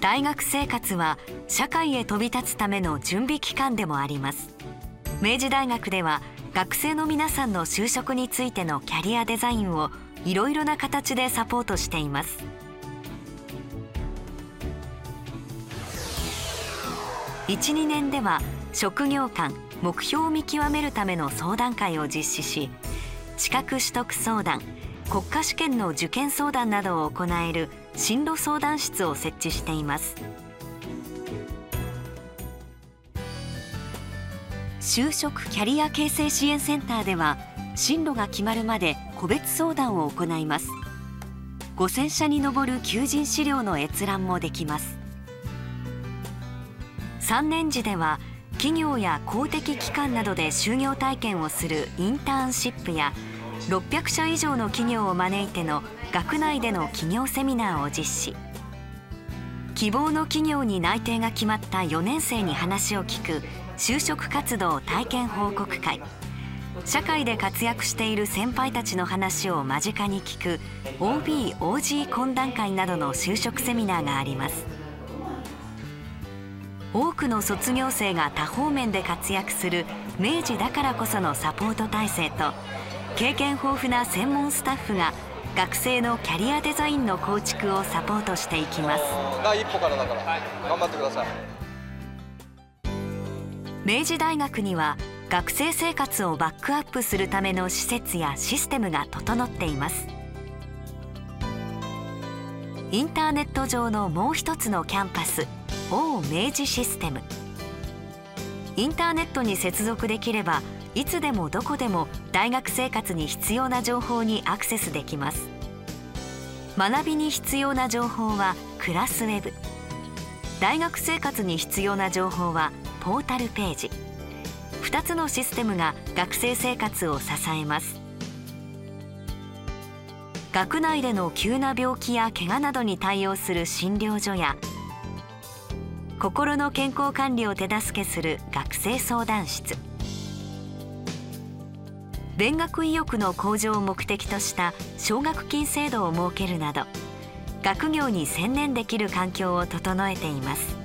大学生活は社会へ飛び立つための準備期間でもあります明治大学では学生の皆さんの就職についてのキャリアデザインをいろいろな形でサポートしています。12年では職業間目標を見極めるための相談会を実施し資格取得相談国家試験の受験相談などを行える進路相談室を設置しています。就職キャリア形成支援センターでは進路が決まるまで個別相談を行います。5000社に上る求人資料の閲覧もできます。3年時では企業や公的機関などで就業体験をするインターンシップや600社以上の企業を招いての学内での企業セミナーを実施。希望の企業に内定が決まった4年生に話を聞く就職活動体験報告会。社会で活躍している先輩たちの話を間近に聞く OB/OG 懇談会などの就職セミナーがあります。多くの卒業生が多方面で活躍する明治だからこそのサポート体制と経験豊富な専門スタッフが学生のキャリアデザインの構築をサポートしていきます。第一歩からだから、頑張ってください明治大学には学生生活をバックアップするための施設やシステムが整っています。インターネット上のもう一つのキャンパス某明治システム。インターネットに接続できればいつでもどこでも大学生活に必要な情報にアクセスできます。学びに必要な情報はクラスウェブ。大学生活に必要な情報はポータルページ。2つのシステムが学生生活を支えます。学内での急な病気や怪我などに対応する診療所や心の健康管理を手助けする学生相談室。勉学意欲の向上を目的とした奨学金制度を設けるなど学業に専念できる環境を整えています。